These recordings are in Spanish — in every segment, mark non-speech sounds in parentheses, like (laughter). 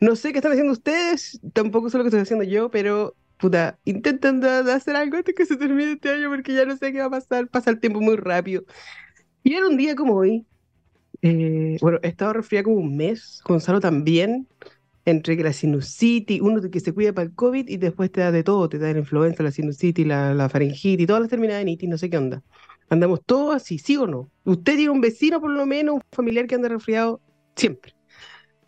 No sé qué están haciendo ustedes, tampoco sé lo que estoy haciendo yo, pero puta, intentando hacer algo antes que se termine este año porque ya no sé qué va a pasar, pasa el tiempo muy rápido. Y era un día como hoy, eh, bueno, he estado resfriada como un mes, Gonzalo también, entre que la sinusitis, uno que se cuida para el COVID y después te da de todo, te da la influenza, la sinusitis, la, faringitis, todas las terminadas en itis, no sé qué onda. Andamos todos así, ¿sí o no? Usted tiene un vecino por lo menos, un familiar que anda resfriado, siempre.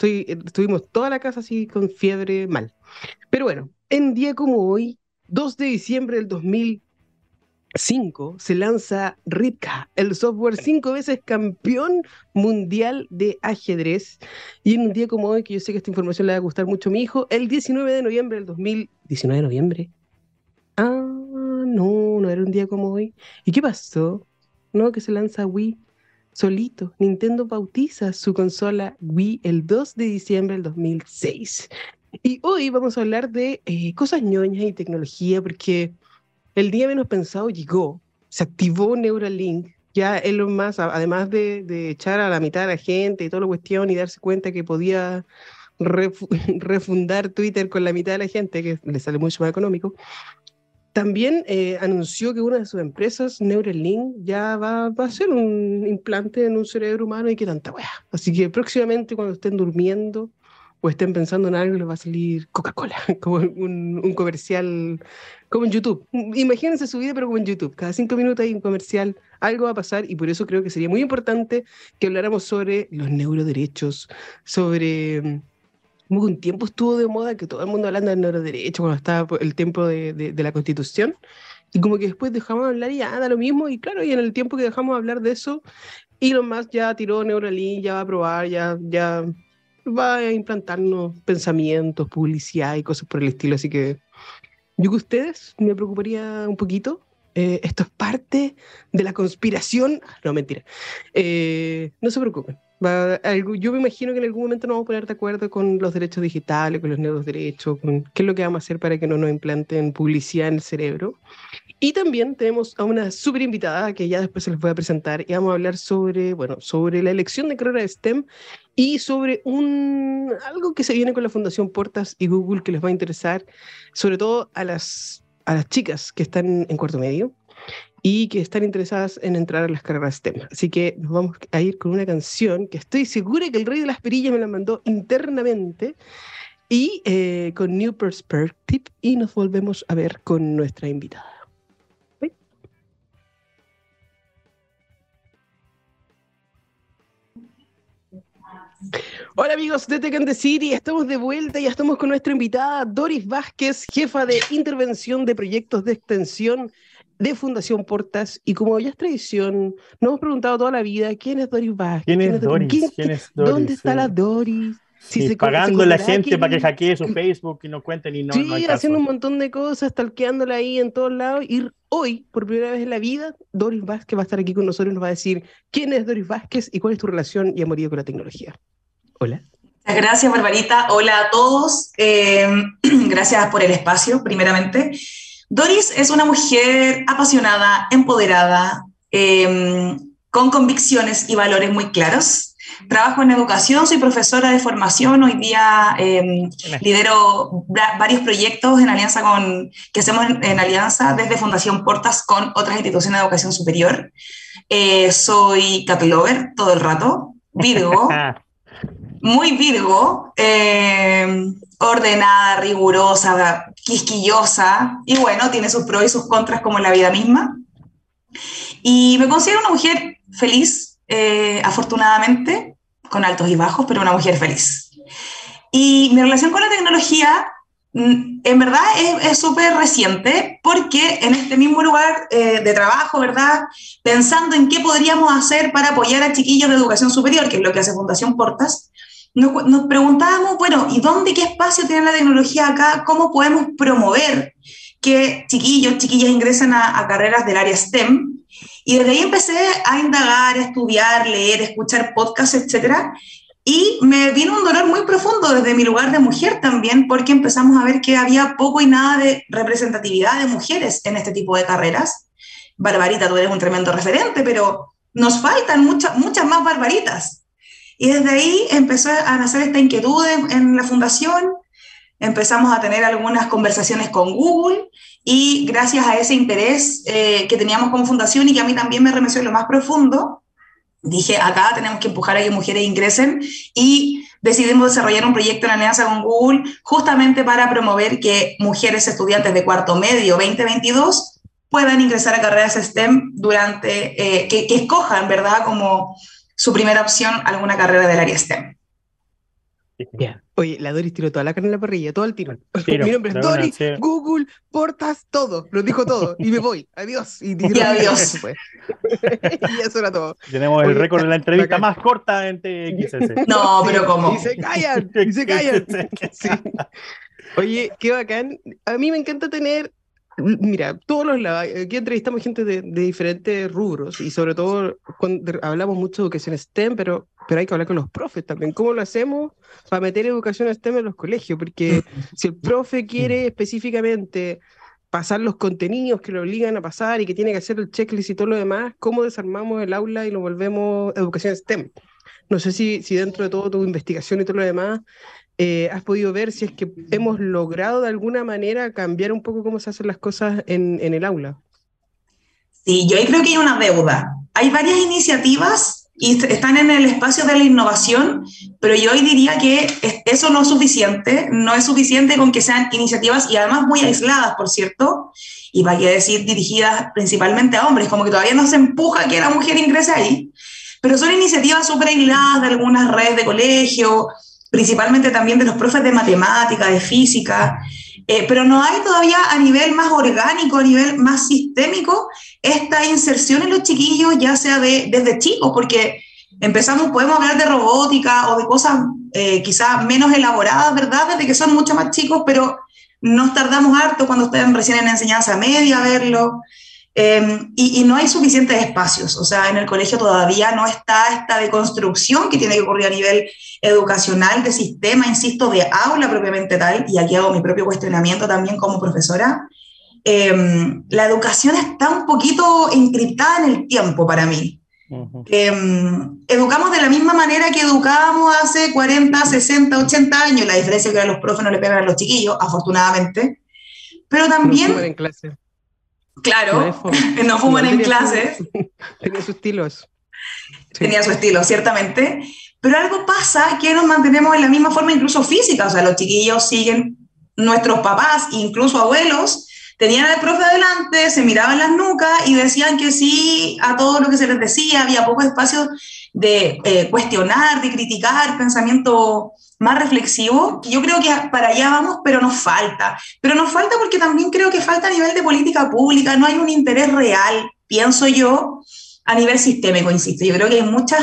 Estuvimos toda la casa así con fiebre mal. Pero bueno, en día como hoy, 2 de diciembre del 2005, se lanza Ripka, el software cinco veces campeón mundial de ajedrez. Y en un día como hoy, que yo sé que esta información le va a gustar mucho a mi hijo, el 19 de noviembre del 2000... ¿19 de noviembre? Ah, no, no era un día como hoy. ¿Y qué pasó? No, que se lanza Wii solito. Nintendo bautiza su consola Wii el 2 de diciembre del 2006. Y hoy vamos a hablar de eh, cosas ñoñas y tecnología, porque el día menos pensado llegó, se activó Neuralink. Ya Elon Musk, además de, echar a la mitad de la gente y toda la cuestión y darse cuenta que podía (laughs) refundar Twitter con la mitad de la gente, que le sale mucho más económico, también eh, anunció que una de sus empresas, Neuralink, ya va, va, a hacer un implante en un cerebro humano y que tanta weá. Así que próximamente cuando estén durmiendo o estén pensando en algo, les va a salir Coca-Cola, (laughs) como un, un, comercial, como en YouTube. Imagínense su vida, pero como en YouTube. Cada cinco minutos hay un comercial, algo va a pasar y por eso creo que sería muy importante que habláramos sobre los neuroderechos, sobre como que un tiempo estuvo de moda que todo el mundo hablando del neuroderecho cuando estaba el tiempo de, de, de, la constitución, y como que después dejamos de hablar y ya da lo mismo, y claro, y en el tiempo que dejamos de hablar de eso, Elon Musk ya tiró Neuralink, ya va a probar, ya, ya va a implantarnos pensamientos, publicidad y cosas por el estilo, así que yo que ustedes me preocuparía un poquito. Eh, esto es parte de la conspiración. No, mentira. Eh, no se preocupen yo me imagino que en algún momento nos vamos a poner de acuerdo con los derechos digitales, con los nuevos derechos, con qué es lo que vamos a hacer para que no nos implanten publicidad en el cerebro. Y también tenemos a una súper invitada que ya después se les voy a presentar y vamos a hablar sobre, bueno, sobre la elección de carrera de STEM y sobre un, algo que se viene con la Fundación Portas y Google que les va a interesar, sobre todo a las, a las chicas que están en cuarto medio y que están interesadas en entrar a las carreras STEM. Así que nos vamos a ir con una canción que estoy segura que el Rey de las Perillas me la mandó internamente y eh, con New Perspective y nos volvemos a ver con nuestra invitada. Hola amigos de Tech and City, estamos de vuelta y estamos con nuestra invitada Doris Vázquez, jefa de intervención de proyectos de extensión de Fundación Portas. Y como ya es tradición, nos hemos preguntado toda la vida quién es Doris Vázquez. ¿Quién es, Doris? ¿Quién, es Doris? ¿Dónde está la Doris? Si se, pagando la gente para que hackee su Facebook y no cuenten y no. Sí, no hay haciendo un montón de cosas, talqueándola ahí en todos lados. Y hoy, por primera vez en la vida, Doris Vázquez va a estar aquí con nosotros y nos va a decir quién es Doris Vázquez y cuál es tu relación y amorío con la tecnología. Hola. Gracias, Barbarita. Hola a todos. Eh, (clears throat) gracias por el espacio, primeramente. Doris es una mujer apasionada, empoderada, eh, con convicciones y valores muy claros. Trabajo en educación, soy profesora de formación, hoy día eh, lidero varios proyectos en alianza con, que hacemos en, en, alianza desde Fundación Portas con otras instituciones de educación superior. Eh, soy cat lover todo el rato, Virgo, (laughs) muy Virgo, eh, ordenada, rigurosa, quisquillosa, y bueno, tiene sus pros y sus contras como en la vida misma. Y me considero una mujer feliz, eh, afortunadamente, con altos y bajos, pero una mujer feliz. Y mi relación con la tecnología, mm, en verdad, es súper reciente, porque en este mismo lugar eh, de trabajo, ¿verdad? Pensando en qué podríamos hacer para apoyar a chiquillos de educación superior, que es lo que hace Fundación Portas, nos, nos, preguntábamos, bueno, ¿y dónde, qué espacio tiene la tecnología acá? ¿Cómo podemos promover que chiquillos, chiquillas ingresen a, carreras del área STEM? Y desde ahí empecé a indagar, a estudiar, leer, escuchar podcasts, etcétera. Y me vino un dolor muy profundo desde mi lugar de mujer también, porque empezamos a ver que había poco y nada de representatividad de mujeres en este tipo de carreras. Barbarita, tú eres un tremendo referente, pero nos faltan muchas muchas más barbaritas. Y desde ahí empezó a nacer esta inquietud en, en la fundación, empezamos a tener algunas conversaciones con Google y gracias a ese interés eh, que teníamos como fundación y que a mí también me remeció en lo más profundo, dije, acá tenemos que empujar a que mujeres ingresen y decidimos desarrollar un proyecto en alianza con Google justamente para promover que mujeres estudiantes de cuarto medio 2022 puedan ingresar a carreras STEM durante, eh, que, que escojan, ¿verdad?, como su primera opción alguna carrera del área STEM. Yeah. Oye, la Doris tiró toda la carne en la parrilla, todo el tiro. tiro (laughs) Mi nombre es Doris, sí. Google, Portas, todo. Lo dijo todo. Y me voy. Adiós. Y, y adiós. (laughs) y eso era todo. Tenemos Oye, el récord de la entrevista más corta en TXS. (laughs) No, pero ¿cómo? Y se callan. Y se callan. Sí. Oye, qué bacán. A mí me encanta tener Mira, todos los aquí entrevistamos gente de, de, diferentes rubros y sobre todo cuando hablamos mucho de educación STEM, pero, pero hay que hablar con los profes también. ¿Cómo lo hacemos para meter educación STEM en los colegios? Porque (laughs) si el profe quiere específicamente pasar los contenidos que lo obligan a pasar y que tiene que hacer el checklist y todo lo demás, ¿cómo desarmamos el aula y lo volvemos educación STEM? No sé si, si dentro de todo tu investigación y todo lo demás eh, has podido ver si es que hemos logrado de alguna manera cambiar un poco cómo se hacen las cosas en, el aula. Sí, yo creo que hay una deuda. Hay varias iniciativas y están en el espacio de la innovación, pero yo hoy diría que eso no es suficiente, no es suficiente con que sean iniciativas y además muy aisladas, por cierto, y vaya a decir dirigidas principalmente a hombres, como que todavía no se empuja que la mujer ingrese ahí, pero son iniciativas súper aisladas de algunas redes de colegio, principalmente también de los profes de matemática, de física, eh, pero no hay todavía a nivel más orgánico, a nivel más sistémico, esta inserción en los chiquillos, ya sea de, desde chicos, porque empezamos, podemos hablar de robótica o de cosas eh, quizás menos elaboradas, ¿verdad? Desde que son mucho más chicos, pero nos tardamos harto cuando están recién en enseñanza media a verlo. Eh, y, y, no hay suficientes espacios, o sea, en el colegio todavía no está esta deconstrucción que tiene que ocurrir a nivel educacional, de sistema, insisto, de aula propiamente tal, y aquí hago mi propio cuestionamiento también como profesora. Eh, la educación está un poquito encriptada en el tiempo para mí. Uh -huh. eh, educamos de la misma manera que educábamos hace 40, 60, 80 años, la diferencia es que a los profes no le pegan a los chiquillos, afortunadamente, pero también... No en clase. Claro, (laughs) no, fuman, no fuman en clases. (laughs) Tenía su estilo eso. Sí. Tenía su estilo, ciertamente. Pero algo pasa que nos mantenemos en la misma forma, incluso física. O sea, los chiquillos siguen, nuestros papás, incluso abuelos, tenían al profe adelante, se miraban las nucas y decían que sí a todo lo que se les decía. Había poco espacio de eh, cuestionar, de criticar, pensamiento más reflexivo. Yo creo que para allá vamos, pero nos falta. Pero nos falta porque también creo que falta a nivel de política pública, no hay un interés real, pienso yo, a nivel sistémico, insisto. Yo creo que hay muchas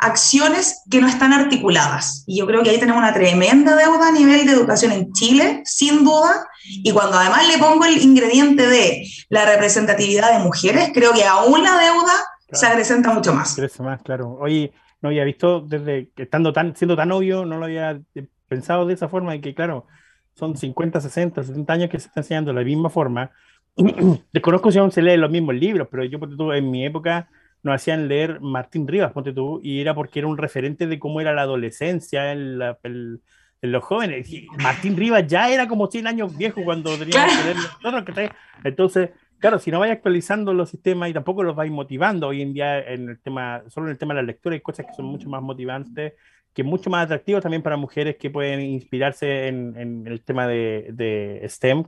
acciones que no están articuladas. Y yo creo que ahí tenemos una tremenda deuda a nivel de educación en Chile, sin duda. Y cuando además le pongo el ingrediente de la representatividad de mujeres, creo que aún la deuda claro. se acrecenta mucho más. Crece más, claro. Oye, no había visto desde que estando tan, siendo tan obvio, no lo había pensado de esa forma, y que claro, son 50, 60, 70 años que se está enseñando de la misma forma. (clears throat) Desconozco si aún se leen los mismos libros, pero yo, ponte tú, en mi época nos hacían leer Martín Rivas, ponte tú, y era porque era un referente de cómo era la adolescencia en, la, en, en los jóvenes. Y Martín Rivas ya era como 100 años viejo cuando teníamos que leer nosotros. Entonces, claro, si no vais actualizando los sistemas y tampoco los vais motivando, hoy en día en el tema, solo en el tema de la lectura hay cosas que son mucho más motivantes, que mucho más atractivos también para mujeres que pueden inspirarse en, en el tema de, de STEM.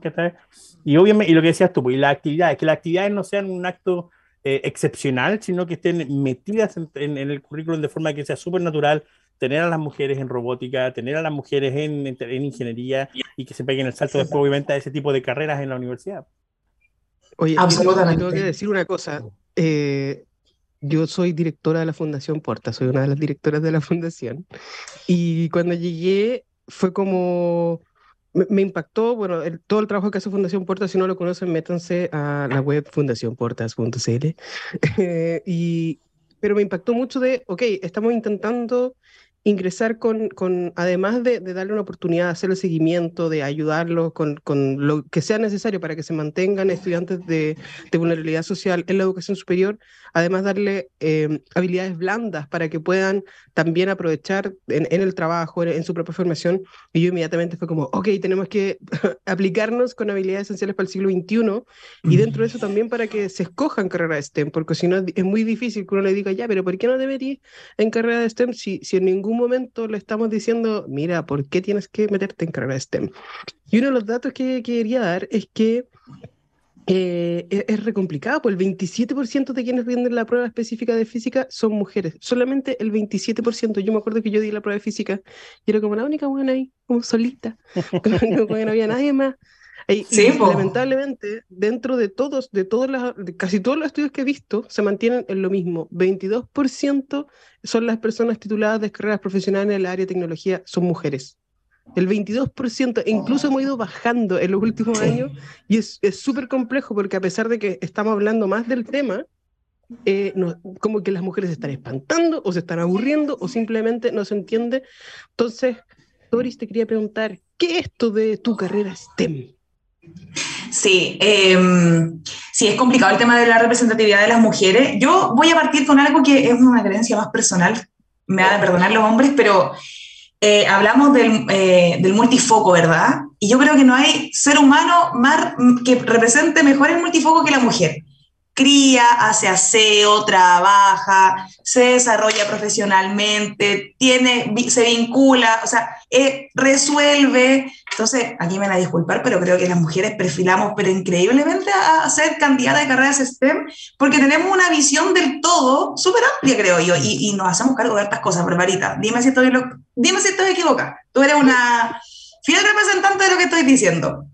Y obviamente, y lo que decías tú, pues, y las actividades, que las actividades no sean un acto eh, excepcional, sino que estén metidas en, en, en el currículum de forma que sea súper natural, tener a las mujeres en robótica, tener a las mujeres en, en, en, ingeniería y que se peguen el salto después, obviamente, a ese tipo de carreras en la universidad. Oye, Absolutamente. tengo que decir una cosa. Eh, yo soy directora de la Fundación Porta, soy una de las directoras de la fundación. Y cuando llegué fue como, me, me impactó, bueno, el, todo el trabajo que hace Fundación Porta, si no lo conocen, métanse a la web fundacionportas.cl. (laughs) eh, y, pero me impactó mucho de, ok, estamos intentando ingresar con, con además de, darle una oportunidad de hacer el seguimiento, de ayudarlos con, con, lo que sea necesario para que se mantengan estudiantes de, de vulnerabilidad social en la educación superior, además darle eh, habilidades blandas para que puedan también aprovechar en, en el trabajo, en, su propia formación. Y yo inmediatamente fue como, ok, tenemos que (laughs) aplicarnos con habilidades esenciales para el siglo XXI y dentro de eso también para que se escojan carreras STEM, porque si no es muy difícil que uno le diga, ya, pero ¿por qué no metís en carrera de STEM si, si en ningún momento le estamos diciendo, mira, ¿por qué tienes que meterte en carrera STEM? Y uno de los datos que quería dar es que eh, es, es, re complicado, pues el 27% de quienes rinden la prueba específica de física son mujeres, solamente el 27%. Yo me acuerdo que yo di la prueba de física y era como la única buena ahí, como solita, (laughs) como que no había nadie más. Y, lamentablemente, dentro de todos, de todos de casi todos los estudios que he visto, se mantienen en lo mismo. 22% son las personas tituladas de carreras profesionales en el área de tecnología, son mujeres. El 22%, incluso hemos ido bajando en los últimos años y es súper complejo porque a pesar de que estamos hablando más del tema, eh, como que las mujeres se están espantando o se están aburriendo o simplemente no se entiende. Entonces, Doris, te quería preguntar, ¿qué es esto de tu carrera STEM? Sí, em, sí, es complicado el tema de la representatividad de las mujeres. Yo voy a partir con algo que es una creencia más personal, me van a perdonar los hombres, pero eh, hablamos del, eh, del, multifoco, ¿verdad? Y yo creo que no hay ser humano más, que represente mejor el multifoco que la mujer cría, hace aseo, trabaja, se desarrolla profesionalmente, tiene, se vincula, o sea, eh, resuelve. Entonces, aquí me van a disculpar, pero creo que las mujeres perfilamos, pero increíblemente a, ser candidata de carreras STEM, porque tenemos una visión del todo súper amplia, creo yo, y, nos hacemos cargo de estas cosas, Barbarita. Dime si estoy, dime si estoy equivocada. Tú eres una fiel representante de lo que estoy diciendo.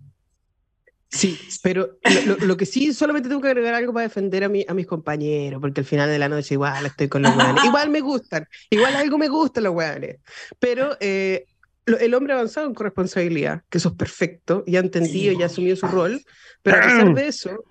Sí, pero lo, que sí, solamente tengo que agregar algo para defender a, mi, a mis compañeros, porque al final de la noche igual estoy con los weones. Igual me gustan, igual algo me gustan los weones. Pero eh, el hombre avanzado en corresponsabilidad, que eso es perfecto, ya ha entendido, ya ha asumido su rol, pero a pesar de eso,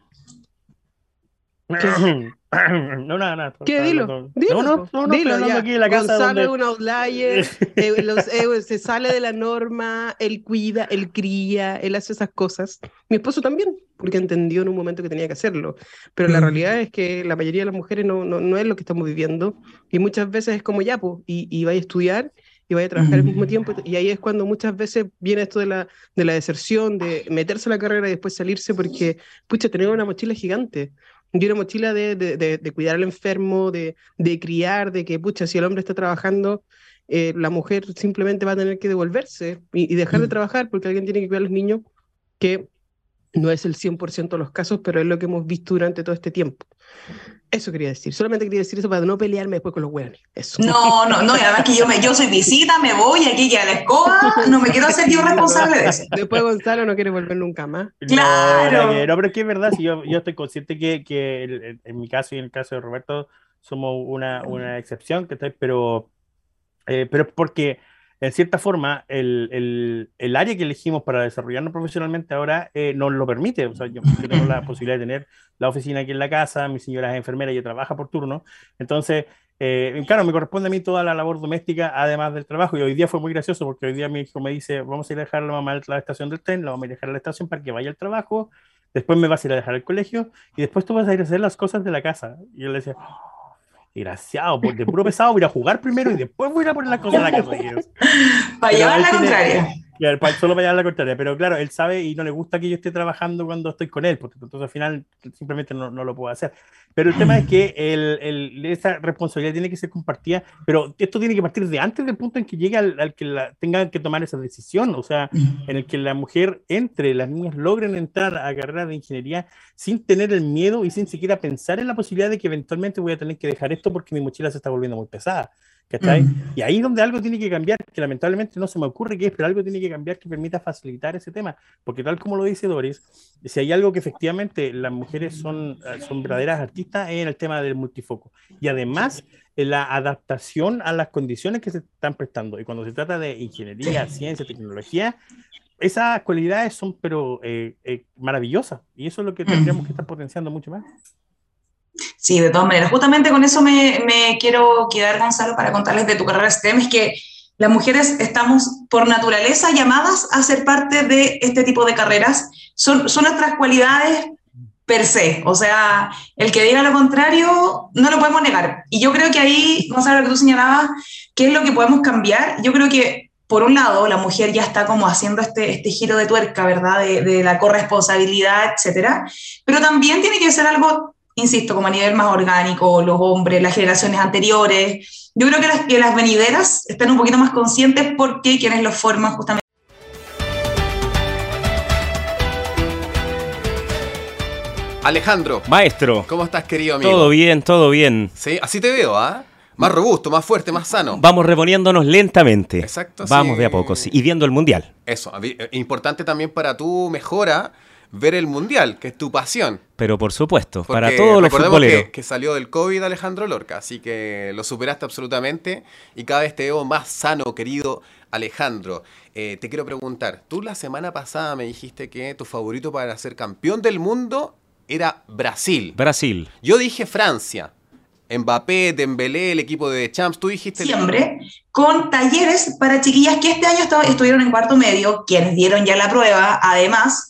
(coughs) no, nada, nada. ¿Qué? Dilo. Dilo. No, no, no, dilo, ya. Aquí en la casa Gonzalo es un outlier, (laughs) eh, eh, se sale de la norma, él cuida, él cría, él hace esas cosas. Mi esposo también, porque entendió en un momento que tenía que hacerlo. Pero la mm. realidad es que la mayoría de las mujeres no, no, no es lo que estamos viviendo. Y muchas veces es como ya, pues, y, y vaya a estudiar y vaya a trabajar al mismo mm. tiempo. Y ahí es cuando muchas veces viene esto de la, de la deserción, de meterse a la carrera y después salirse porque, pucha, tener una mochila gigante y una mochila de, de, de, cuidar al enfermo, de, de criar, de que, pucha, si el hombre está trabajando, eh, la mujer simplemente va a tener que devolverse y, dejar de mm. trabajar porque alguien tiene que cuidar a los niños, que no es el 100% de los casos, pero es lo que hemos visto durante todo este tiempo. Eso quería decir. Solamente quería decir eso para no pelearme después con los hueones. Eso. No, no, no. Y además que yo, me, yo soy visita, me voy aquí a la escoba. No me quiero hacer yo responsable de eso. Después Gonzalo no quiere volver nunca más. Claro. No, pero es que es verdad. Si yo, yo estoy consciente que, que en, mi caso y en el caso de Roberto somos una, una excepción, que pero, eh, pero porque en cierta forma, el, el, el, área que elegimos para desarrollarnos profesionalmente ahora eh, nos lo permite. O sea, yo, tengo la (laughs) posibilidad de tener la oficina aquí en la casa, mi señora es enfermera y trabaja por turno. Entonces, eh, claro, me corresponde a mí toda la labor doméstica, además del trabajo. Y hoy día fue muy gracioso porque hoy día mi hijo me dice, vamos a ir a dejar a la mamá a la estación del tren, la vamos a ir a dejar a la estación para que vaya al trabajo, después me vas a ir a dejar al colegio y después tú vas a ir a hacer las cosas de la casa. Y yo le decía, Desgraciado, de puro pesado voy a jugar primero y después voy a poner las cosas en la casa. (laughs) Para llevar la contraria. Solo para llevar la contraria. Pero claro, él sabe y no le gusta que yo esté trabajando cuando estoy con él, porque entonces al final simplemente no, no lo puedo hacer. Pero el tema es que el, el, esa responsabilidad tiene que ser compartida, pero esto tiene que partir de antes del punto en que llegue al, que la, tenga que tomar esa decisión, o sea, en el que la mujer entre, las niñas logren entrar a carrera de ingeniería sin tener el miedo y sin siquiera pensar en la posibilidad de que eventualmente voy a tener que dejar esto porque mi mochila se está volviendo muy pesada. Mm. Y ahí es donde algo tiene que cambiar, que lamentablemente no se me ocurre que es, pero algo tiene que cambiar que permita facilitar ese tema, porque tal como lo dice Doris, si hay algo que efectivamente las mujeres son, eh, son verdaderas artistas es en el tema del multifoco. Y además, en la adaptación a las condiciones que se están prestando. Y cuando se trata de ingeniería, ciencia, tecnología, esas cualidades son pero eh, eh, maravillosas y eso es lo que tendríamos que estar potenciando mucho más. Sí, de todas maneras. Justamente con eso me, me, quiero quedar, Gonzalo, para contarles de tu carrera STEM. Es que las mujeres estamos por naturaleza llamadas a ser parte de este tipo de carreras. Son, son nuestras cualidades per se. O sea, el que diga lo contrario, no lo podemos negar. Y yo creo que ahí, Gonzalo, lo que tú señalabas, ¿qué es lo que podemos cambiar? Yo creo que por un lado, la mujer ya está como haciendo este, este giro de tuerca, ¿verdad? De, de, la corresponsabilidad, etcétera. Pero también tiene que ser algo insisto, como a nivel más orgánico, los hombres, las generaciones anteriores. Yo creo que las, que las venideras están un poquito más conscientes porque quienes los forman justamente. Alejandro. Maestro. ¿Cómo estás, querido amigo? Todo bien, todo bien. Sí, así te veo, ¿ah? Más robusto, más fuerte, más sano. Vamos reponiéndonos lentamente. Exacto. Vamos sí. de a poco, sí. Y viendo el mundial. Eso, importante también para tu mejora ver el mundial, que es tu pasión. Pero por supuesto, Porque para todos los futboleros. Que, que, salió del COVID Alejandro Lorca, así que lo superaste absolutamente y cada vez te veo más sano, querido Alejandro. Eh, te quiero preguntar, tú la semana pasada me dijiste que tu favorito para ser campeón del mundo era Brasil. Brasil. Yo dije Francia. Mbappé, Dembélé, el equipo de Champs, tú dijiste... Siempre, con talleres para chiquillas que este año estuvieron en cuarto medio, quienes dieron ya la prueba, además,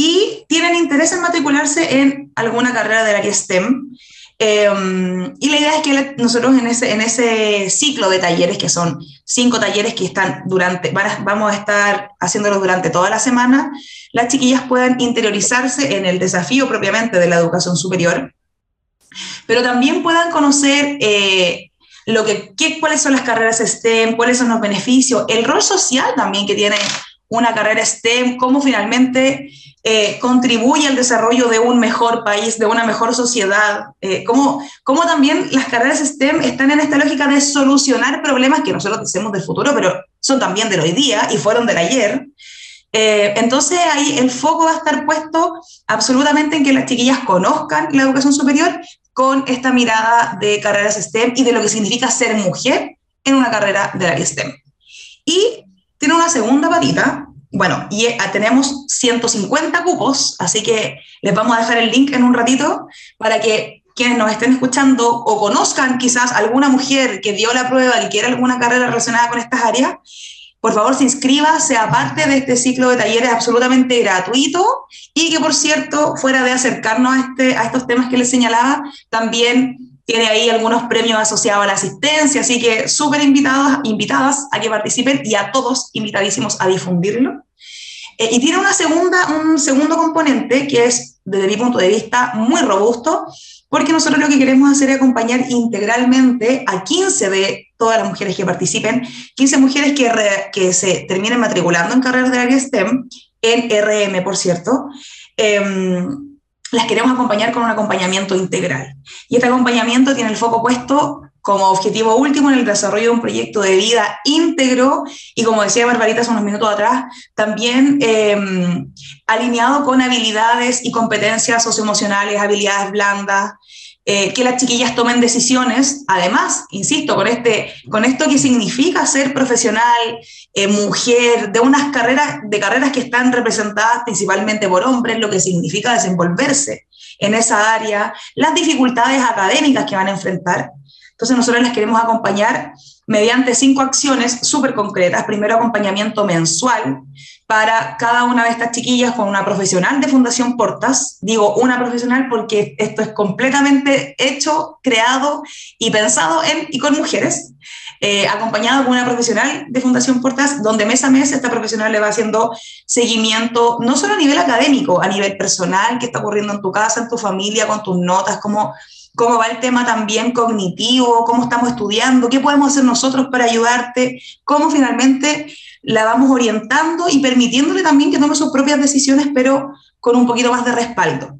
y tienen interés en matricularse en alguna carrera de área STEM. Y la idea es que nosotros en ese, en ese ciclo de talleres, que son cinco talleres que están durante, van vamos a estar haciéndolos durante toda la semana, las chiquillas puedan interiorizarse en el desafío propiamente de la educación superior, pero también puedan conocer eh, lo que, qué, cuáles son las carreras STEM, cuáles son los beneficios, el rol social también que tiene una carrera STEM, cómo finalmente eh, contribuye al desarrollo de un mejor país, de una mejor sociedad, eh, cómo, cómo, también las carreras STEM están en esta lógica de solucionar problemas que nosotros decimos del futuro, pero son también del hoy día y fueron del ayer. Eh, entonces ahí el foco va a estar puesto absolutamente en que las chiquillas conozcan la educación superior con esta mirada de carreras STEM y de lo que significa ser mujer en una carrera de área STEM. Y tiene una segunda patita, bueno, y tenemos 150 cupos, así que les vamos a dejar el link en un ratito para que quienes nos estén escuchando o conozcan quizás alguna mujer que dio la prueba y quiere alguna carrera relacionada con estas áreas, por favor se inscriba, sea parte de este ciclo de talleres absolutamente gratuito y que, por cierto, fuera de acercarnos a, este, a estos temas que les señalaba, también tiene ahí algunos premios asociados a la asistencia, así que súper invitados, invitadas a que participen y a todos invitadísimos a difundirlo. Eh, y tiene una segunda, un segundo componente que es, desde mi punto de vista, muy robusto, porque nosotros lo que queremos hacer es acompañar integralmente a 15 de todas las mujeres que participen, 15 mujeres que, que se terminen matriculando en carreras de área STEM, en RM, por cierto, eh, las queremos acompañar con un acompañamiento integral. Y este acompañamiento tiene el foco puesto como objetivo último en el desarrollo de un proyecto de vida íntegro y, como decía Barbarita hace unos minutos atrás, también eh, alineado con habilidades y competencias socioemocionales, habilidades blandas, eh, que las chiquillas tomen decisiones, además, insisto, con, este, con esto que significa ser profesional, eh, mujer, de unas carreras, de carreras que están representadas principalmente por hombres, lo que significa desenvolverse en esa área, las dificultades académicas que van a enfrentar. Entonces nosotros les queremos acompañar mediante cinco acciones súper concretas. Primero, acompañamiento mensual para cada una de estas chiquillas con una profesional de Fundación Portas. Digo una profesional porque esto es completamente hecho, creado y pensado en y con mujeres. Eh, acompañado con una profesional de Fundación Portas, donde mes a mes esta profesional le va haciendo seguimiento, no solo a nivel académico, a nivel personal, qué está ocurriendo en tu casa, en tu familia, con tus notas, cómo, cómo va el tema también cognitivo, cómo estamos estudiando, qué podemos hacer nosotros para ayudarte, cómo finalmente la vamos orientando y permitiéndole también que tome sus propias decisiones, pero con un poquito más de respaldo.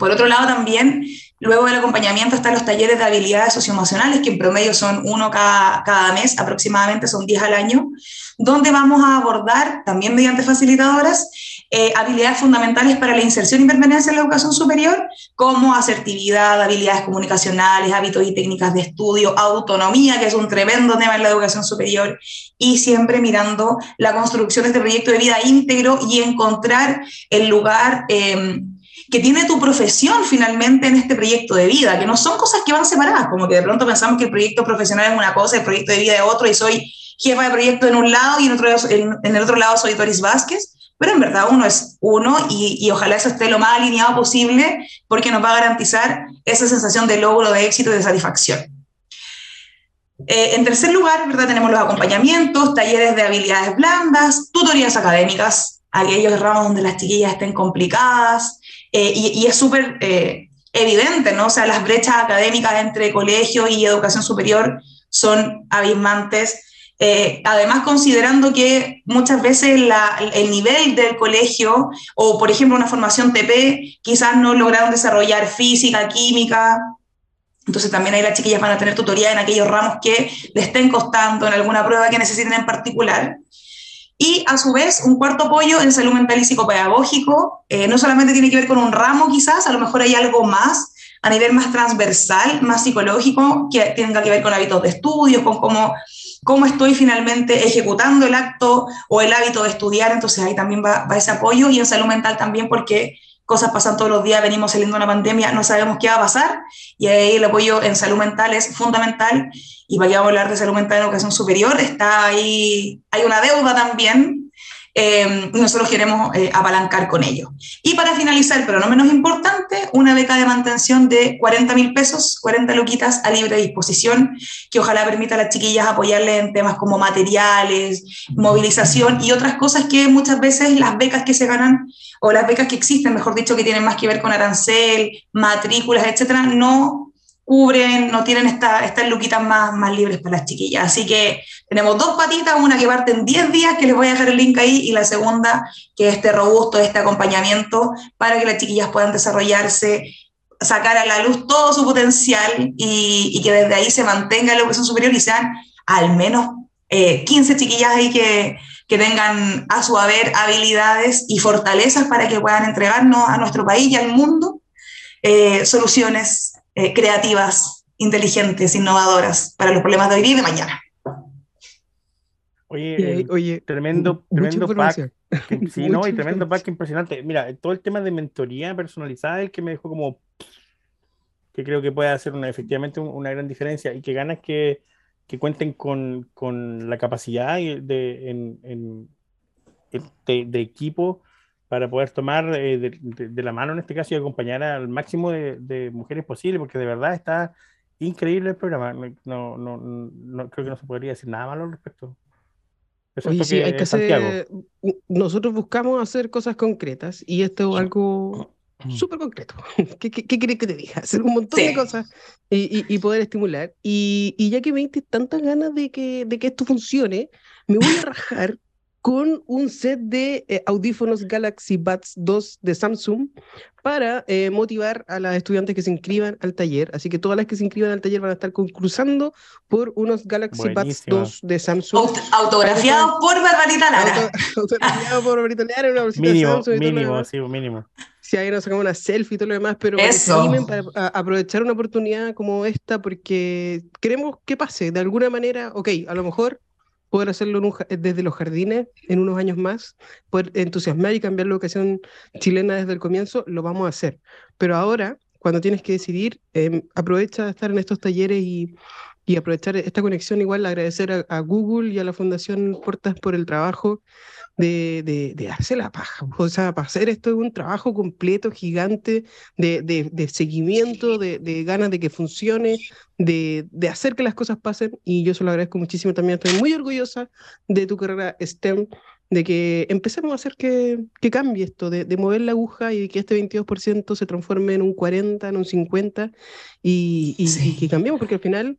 Por otro lado, también, luego del acompañamiento están los talleres de habilidades socioemocionales, que en promedio son uno cada, mes, aproximadamente son 10 al año, donde vamos a abordar, también mediante facilitadoras, eh, habilidades fundamentales para la inserción y permanencia en la educación superior, como asertividad, habilidades comunicacionales, hábitos y técnicas de estudio, autonomía, que es un tremendo tema en la educación superior, y siempre mirando la construcción de este proyecto de vida íntegro y encontrar el lugar. Eh, que tiene tu profesión finalmente en este proyecto de vida, que no son cosas que van separadas, como que de pronto pensamos que el proyecto profesional es una cosa, el proyecto de vida es otro, y soy jefa de proyecto en un lado y en, otro, en, el otro lado soy Doris Vázquez, pero en verdad uno es uno y, ojalá eso esté lo más alineado posible porque nos va a garantizar esa sensación de logro, de éxito y de satisfacción. Eh, en tercer lugar, ¿verdad? tenemos los acompañamientos, talleres de habilidades blandas, tutorías académicas, aquellos ramos donde las chiquillas estén complicadas, eh, y, es súper eh, evidente, ¿no? O sea, las brechas académicas entre colegio y educación superior son abismantes. Además, considerando que muchas veces el nivel del colegio o, por ejemplo, una formación TP, quizás no lograron desarrollar física, química, entonces también ahí las chiquillas van a tener tutoría en aquellos ramos que le estén costando, en alguna prueba que necesiten en particular. Y a su vez, un cuarto apoyo en salud mental y psicopedagógico. Eh, no solamente tiene que ver con un ramo quizás, a lo mejor hay algo más a nivel más transversal, más psicológico, que tenga que ver con hábitos de estudio, con cómo, cómo estoy finalmente ejecutando el acto o el hábito de estudiar. Entonces ahí también va, va ese apoyo y en salud mental también porque cosas pasan todos los días, venimos saliendo de una pandemia, no sabemos qué va a pasar, y ahí el apoyo en salud mental es fundamental, y para a hablar de salud mental en educación superior, está ahí, hay una deuda también, eh, nosotros queremos eh, apalancar con ello. Y para finalizar, pero no menos importante, una beca de mantención de 40 mil pesos, 40 luquitas a libre disposición, que ojalá permita a las chiquillas apoyarles en temas como materiales, movilización y otras cosas que muchas veces las becas que se ganan o las becas que existen, mejor dicho, que tienen más que ver con arancel, matrículas, etcétera, no cubren, no tienen estas luquitas más, más libres para las chiquillas. Así que tenemos dos patitas, una que parte en 10 días, que les voy a dejar el link ahí, y la segunda, que es este robusto, este acompañamiento, para que las chiquillas puedan desarrollarse, sacar a la luz todo su potencial y, que desde ahí se mantenga la educación superior y sean al menos 15 eh, chiquillas ahí que, que tengan a su haber habilidades y fortalezas para que puedan entregarnos a nuestro país y al mundo eh, soluciones eh, creativas, inteligentes, innovadoras para los problemas de hoy y de mañana. Oye, oye tremendo, tremendo pack. (laughs) sí, no, y tremendo pack impresionante. Mira, todo el tema de mentoría personalizada es el que me dejó como que creo que puede hacer una, efectivamente una gran diferencia y que ganas que que cuenten con, con la capacidad de, en, de, equipo para poder tomar eh, de, la mano en este caso y acompañar al máximo de, mujeres posible, porque de verdad está increíble el programa. No, no, no, creo que no se podría decir nada malo al respecto. Oye, sí, hay que hacer, nosotros buscamos hacer cosas concretas y esto es algo (clears throat) súper concreto. (laughs) ¿Qué, qué, qué querés que te diga? Hacer un montón de cosas y, y, poder estimular. Y, y, ya que me diste tantas ganas de que, de que esto funcione, me voy a (laughs) rajar con un set de eh, audífonos Galaxy Buds 2 de Samsung para eh, motivar a las estudiantes que se inscriban al taller. Así que todas las que se inscriban al taller van a estar concursando por unos Galaxy Buds 2 de Samsung. autografiados por Barbarita Lara. autografiados por Barbarita Lara, una mínimo, mínimo, sí, mínimo. Si ahí nos sacamos una selfie y todo lo demás, pero Eso. para, para aprovechar una oportunidad como esta porque queremos que pase de alguna manera, ok, a lo mejor poder hacerlo desde los jardines en unos años más, poder entusiasmar y cambiar la educación chilena desde el comienzo, lo vamos a hacer. Pero ahora, cuando tienes que decidir, em, aprovecha de estar en estos talleres y, y aprovechar esta conexión, igual agradecer a, Google y a la Fundación Portas por el trabajo de, de, de darse la paja. (laughs) O sea, para hacer esto es un trabajo completo, gigante, de, de seguimiento, de, ganas de que funcione, de, hacer que las cosas pasen. Y yo se lo agradezco muchísimo también. Estoy muy orgullosa de tu carrera STEM de que empecemos a hacer que, que cambie esto, de, de, mover la aguja y que este 22% se transforme en un 40, en un 50 y, y que cambiemos, porque al final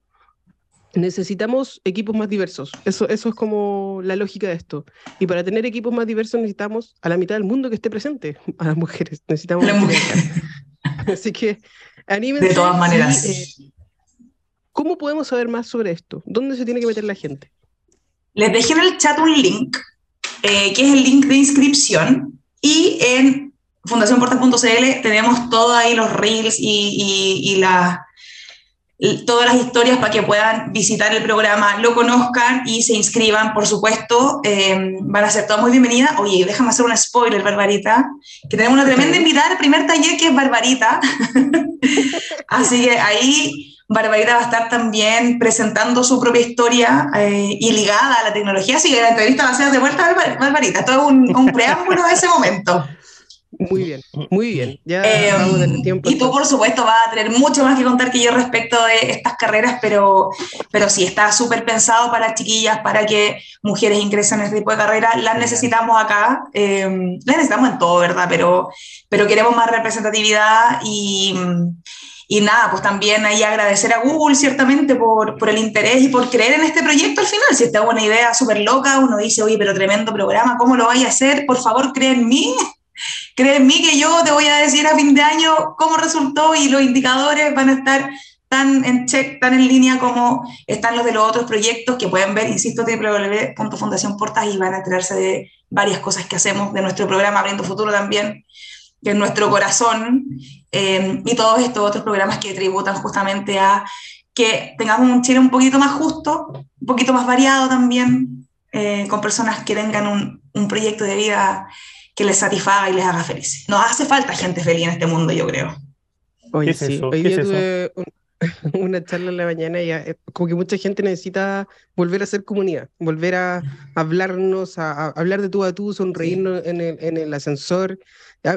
necesitamos equipos más diversos. Eso, eso es como la lógica de esto. Y para tener equipos más diversos necesitamos a la mitad del mundo que esté presente, (laughs) a las mujeres. Necesitamos... Las mujeres. (laughs) Así que anímense. De todas maneras. Eh, ¿Cómo podemos saber más sobre esto? ¿Dónde se tiene que meter la gente? Les dejé en el chat un link, eh, que es el link de inscripción, y en fundacionportas.cl tenemos todos ahí los reels y, y, y la todas las historias para que puedan visitar el programa, lo conozcan y se inscriban, por supuesto. Em, van a ser todas muy bienvenidas. Oye, déjame hacer un spoiler, Barbarita, que tenemos una tremenda invitada el primer taller que es Barbarita. (laughs) Así que ahí Barbarita va a estar también presentando su propia historia eh, y ligada a la tecnología. Así que la entrevista va a ser de vuelta a Barbarita. Todo un, un preámbulo a ese momento. Muy bien, muy bien. Ya em, tiempo. Y tú, por supuesto, vas a tener mucho más que contar que yo respecto de estas carreras, pero, pero sí, está súper pensado para chiquillas, para que mujeres ingresen en este tipo de carreras. Las necesitamos acá, em, las necesitamos en todo, ¿verdad? Pero, pero queremos más representatividad y, y nada, pues también ahí agradecer a Google ciertamente por, por, el interés y por creer en este proyecto al final. Si esta es una idea súper loca, uno dice, oye, pero tremendo programa, ¿cómo lo vais a hacer? Por favor, creen en mí. Mí que yo te voy a decir a fin de año cómo resultó y los indicadores van a estar tan en check, tan en línea como están los de los otros proyectos que pueden ver, insisto, www.fundacionportas y van a enterarse de varias cosas que hacemos, de nuestro programa Abriendo Futuro también, que es nuestro corazón, eh, y todos estos otros programas que tributan justamente a que tengamos un Chile un poquito más justo, un poquito más variado también, eh, con personas que tengan un, un proyecto de vida que les satisfaga y les haga felices. Nos hace falta gente feliz en este mundo, yo creo. Oye, sí. Hoy día tuve (laughs) una charla en la mañana y eh, como que mucha gente necesita volver a ser comunidad, volver a hablarnos, a, hablar de tú a tú, sonreírnos en, el, en el ascensor,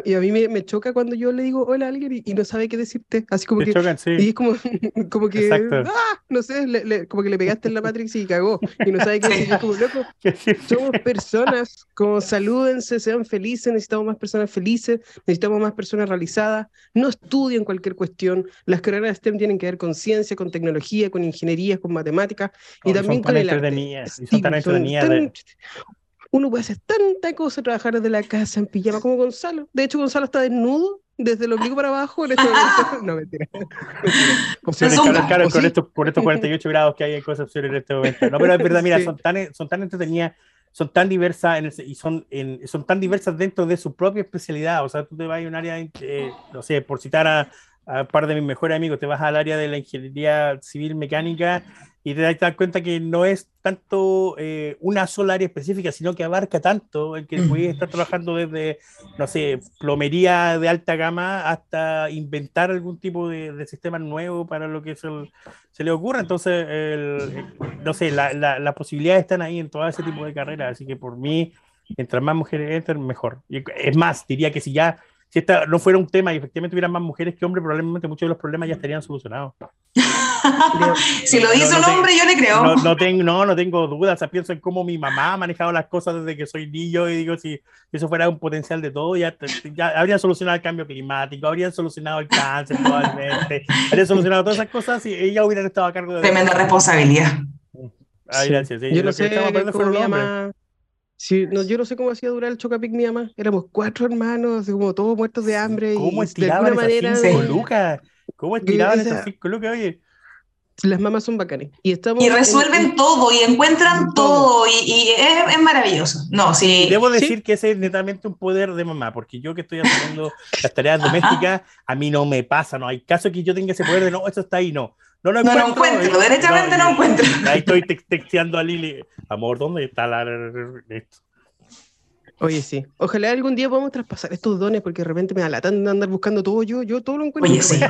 y a mí me, me, choca cuando yo le digo hola a alguien y, no sabe qué decirte. Así como que. Y es como, (laughs) como que. ¡ah! No sé, como que le pegaste en la Matrix y cagó. Y no sabe qué decir. Es como, loco, (laughs) somos personas, como salúdense, sean felices. Necesitamos más personas felices, necesitamos más personas realizadas. No estudien cualquier cuestión. Las carreras de STEM tienen que ver con ciencia, con tecnología, con ingeniería, con matemáticas y también con el arte. Son tan entretenidas uno puede hacer tanta cosa, trabajar desde la casa en pijama como Gonzalo. De hecho, Gonzalo está desnudo desde el ombligo para abajo en este momento. (laughs) No, mentira. Opciones, claro, con, estos, con estos 48 grados que hay en Concepción en este momento. No, pero es verdad, mira, (laughs) son, tan, son tan entretenidas, son tan diversas en y son, en, son tan diversas dentro de su propia especialidad. O sea, tú te vas a un área, eh, no sé, por citar a, a un par de mis mejores amigos, te vas al área de la ingeniería civil mecánica y te das cuenta que no es tanto eh, una sola área específica, sino que abarca tanto en que puedes estar trabajando desde, no sé, plomería de alta gama hasta inventar algún tipo de, de sistema nuevo para lo que se, se le ocurra. Entonces, no sé, las la, posibilidades están ahí en todo ese tipo de carreras, así que por mí, mientras más mujeres entren, mejor. Es más, diría que si ya si esta no fuera un tema y efectivamente hubieran más mujeres que hombres, probablemente muchos de los problemas ya estarían solucionados. (laughs) si lo dice un hombre, yo le creo. No, no, tengo, no, no tengo dudas. O pienso en cómo mi mamá ha manejado las cosas desde que soy niño y digo, si eso fuera un potencial de todo, ya, ya habrían solucionado el cambio climático, habrían solucionado el cáncer probablemente, habrían (laughs) solucionado todas esas cosas y ella hubiera estado a cargo de... Tremenda responsabilidad. Ay, gracias. yo no sé cómo mi mamá... Sí, no, yo no sé cómo hacía durar el Chocapic mi mamá. Éramos cuatro hermanos, como todos muertos de hambre. ¿Cómo estiraban esas manera cinco lucas? ¿Cómo estiraban esas cinco lucas? Oye, las mamás son bacanes. Y, estamos y resuelven todo y encuentran todo, y, es, maravilloso. No, sí. Debo decir que ese es netamente un poder de mamá, porque yo que estoy haciendo las tareas domésticas, a mí no me pasa, no hay caso que yo tenga ese poder de no, eso está ahí, no. No lo encuentro. No lo encuentro, derechamente no, encuentro. Ahí estoy texteando a Lili, amor, ¿dónde está la... esto? Oye, sí. Ojalá algún día podamos traspasar estos dones porque de repente me alatan de andar buscando todo yo. Yo todo lo encuentro. Oye, sí.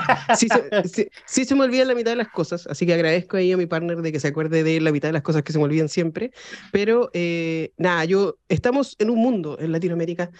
Sí, se, me olvida la mitad de las cosas, así que agradezco ahí a mi partner de que se acuerde de la mitad de las cosas que se me olvidan siempre. Pero eh, nada, yo estamos en un mundo en Latinoamérica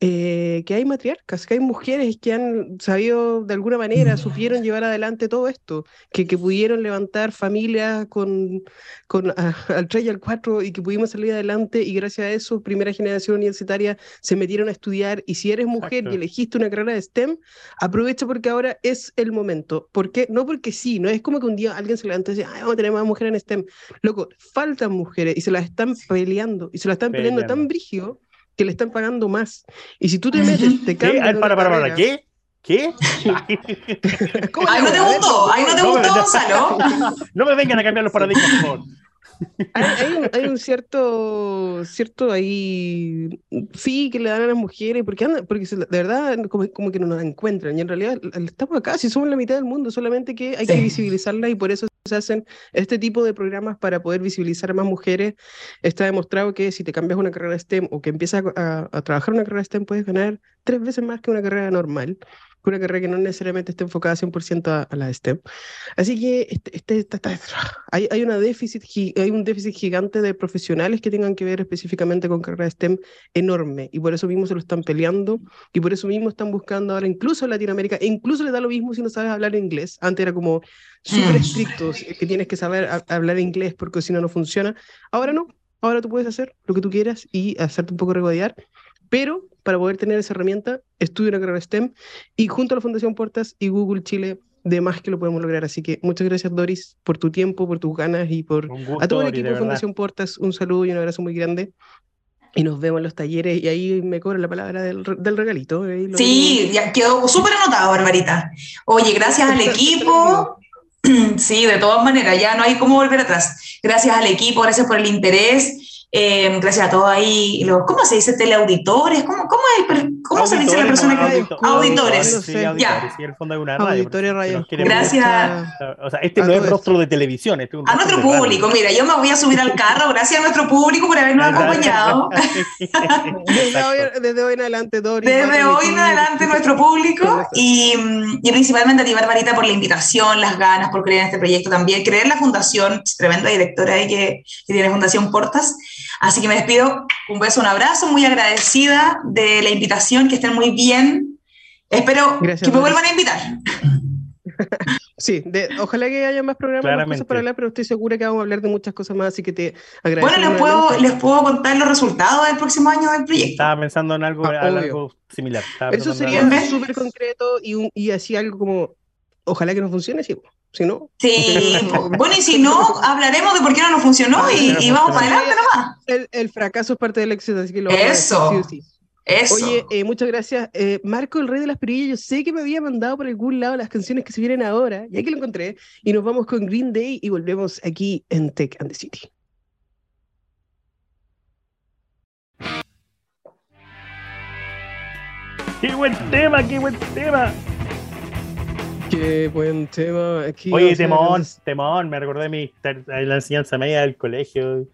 eh, que hay matriarcas, que hay mujeres que han sabido de alguna manera, supieron llevar adelante todo esto, que, que pudieron levantar familias con, con al 3 y al 4 y que pudimos salir adelante y gracias a eso, primera generación y se metieron a estudiar y si eres mujer y elegiste una carrera de STEM, aprovecha porque ahora es el momento. ¿Por qué? No porque sí, no es como que un día alguien se levanta y dice, vamos a tener más mujeres en STEM. Loco, faltan mujeres y se las están peleando y se las están peleando, tan brígido que le están pagando más. Y si tú te metes, te cambias. Para, para, para, ¿qué? ¿Qué? Ahí (laughs) no te gustó, ahí no te gustó, Gonzalo. (laughs) No me vengan a cambiar los paradigmas, por favor. Hay, un, cierto, cierto ahí, sí, que le dan a las mujeres, porque, anda, porque de verdad como, como, que no nos encuentran, y en realidad estamos acá, si somos la mitad del mundo, solamente que hay que visibilizarla y por eso se hacen este tipo de programas para poder visibilizar a más mujeres. Está demostrado que si te cambias una carrera STEM o que empiezas a, a trabajar una carrera STEM, puedes ganar tres veces más que una carrera normal una carrera que no necesariamente esté enfocada 100% a, a, la STEM. Así que este, este, hay, hay, una déficit, hay un déficit gigante de profesionales que tengan que ver específicamente con carrera STEM enorme, y por eso mismo se lo están peleando, y por eso mismo están buscando ahora incluso en Latinoamérica, e incluso le da lo mismo si no sabes hablar inglés. Antes era como súper mm. estrictos, que tienes que saber hablar inglés porque si no, no funciona. Ahora no, ahora tú puedes hacer lo que tú quieras y hacerte un poco regodear, pero para poder tener esa herramienta, estudio una carrera STEM y junto a la Fundación Portas y Google Chile, de más que lo podemos lograr. Así que muchas gracias, Doris, por tu tiempo, por tus ganas y por a todo el equipo de Fundación Portas. Un saludo y un abrazo muy grande. Y nos vemos en los talleres y ahí me cobra la palabra del, del regalito. sí, ya quedó súper anotado, Barbarita. Oye, gracias al (laughs) equipo. (clears throat) Sí, de todas maneras, ya no hay cómo volver atrás. Gracias al equipo, gracias por el interés. Eh, gracias a todos ahí, los, ¿cómo se dice? Teleauditores, ¿cómo, cómo, es, cómo se dice la persona que auditores? Sí, ya. Sí, el fondo de una radio. Auditores radio. Gracias. O sea, este no es rostro de televisión. Este a nuestro público, mira, yo me voy a subir al carro, (laughs) gracias a nuestro público por habernos acompañado. (laughs) desde, hoy, desde, hoy, en adelante, Dori. Desde hoy en adelante, nuestro público y, y, principalmente a ti, Barbarita, por la invitación, las ganas, por creer en este proyecto también, creer en la fundación, tremenda directora ahí que, que tiene Fundación Portas. Así que me despido, un beso, un abrazo, muy agradecida de la invitación, que estén muy bien. Espero que me vuelvan a invitar. (laughs) Sí, ojalá que haya más programas, cosas para hablar, pero estoy segura que vamos a hablar de muchas cosas más, así que te agradezco. Bueno, les puedo, les puedo contar los resultados del próximo año del proyecto. Estaba pensando en algo, ah, similar. Eso sería súper concreto y, y así algo como, ojalá que nos funcione, sí. Si no. Sí, bueno, y si no, hablaremos de por qué no nos funcionó y, vamos para adelante nomás. El, fracaso es parte del éxito, así que lo Eso. A sí, Eso. Oye, eh, muchas gracias. Eh, Marco, el rey de las perillas, yo sé que me había mandado por algún lado las canciones que se vienen ahora, y aquí lo encontré, y nos vamos con Green Day y volvemos aquí en Tech and the City. ¡Qué buen tema, qué buen tema! Qué buen tema. Oye, temón, temón, me recordé de mi, la enseñanza media del colegio.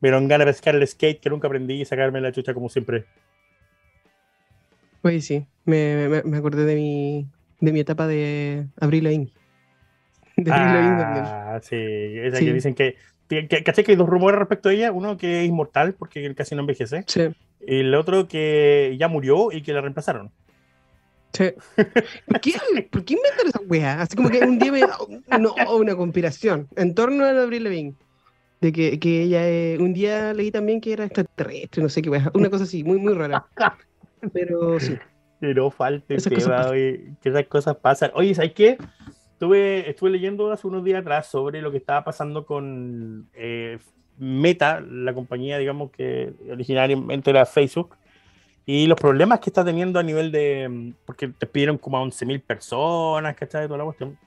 Me dieron ganas de pescar el skate que nunca aprendí y sacarme la chucha como siempre. Oye, sí, me, me, me acordé de mi, de mi etapa de Abril Lavigne. De Abril Lavigne. Ah, sí, esa que dicen que, ¿Caché que hay dos rumores respecto a ella? Uno que es inmortal porque casi no envejece. Sí. Y el otro que ya murió y que la reemplazaron. ¿Por qué, ¿Por qué inventan esa weá? Así como que un día me. No, una conspiración en torno a Abril Levine. De que, que ella. un día leí también que era extraterrestre, no sé qué weá. Una cosa así, muy, muy rara. (laughs) Pero sí. Pero falta el tema, que esas cosas pasan. Oye, ¿sabes qué? Estuve, estuve leyendo hace unos días atrás sobre lo que estaba pasando con eh, Meta, la compañía, digamos, que originalmente era Facebook y los problemas que está teniendo a nivel de. Mm, porque te pidieron como a 11.000 personas, ¿cachai? Toda la cuestión.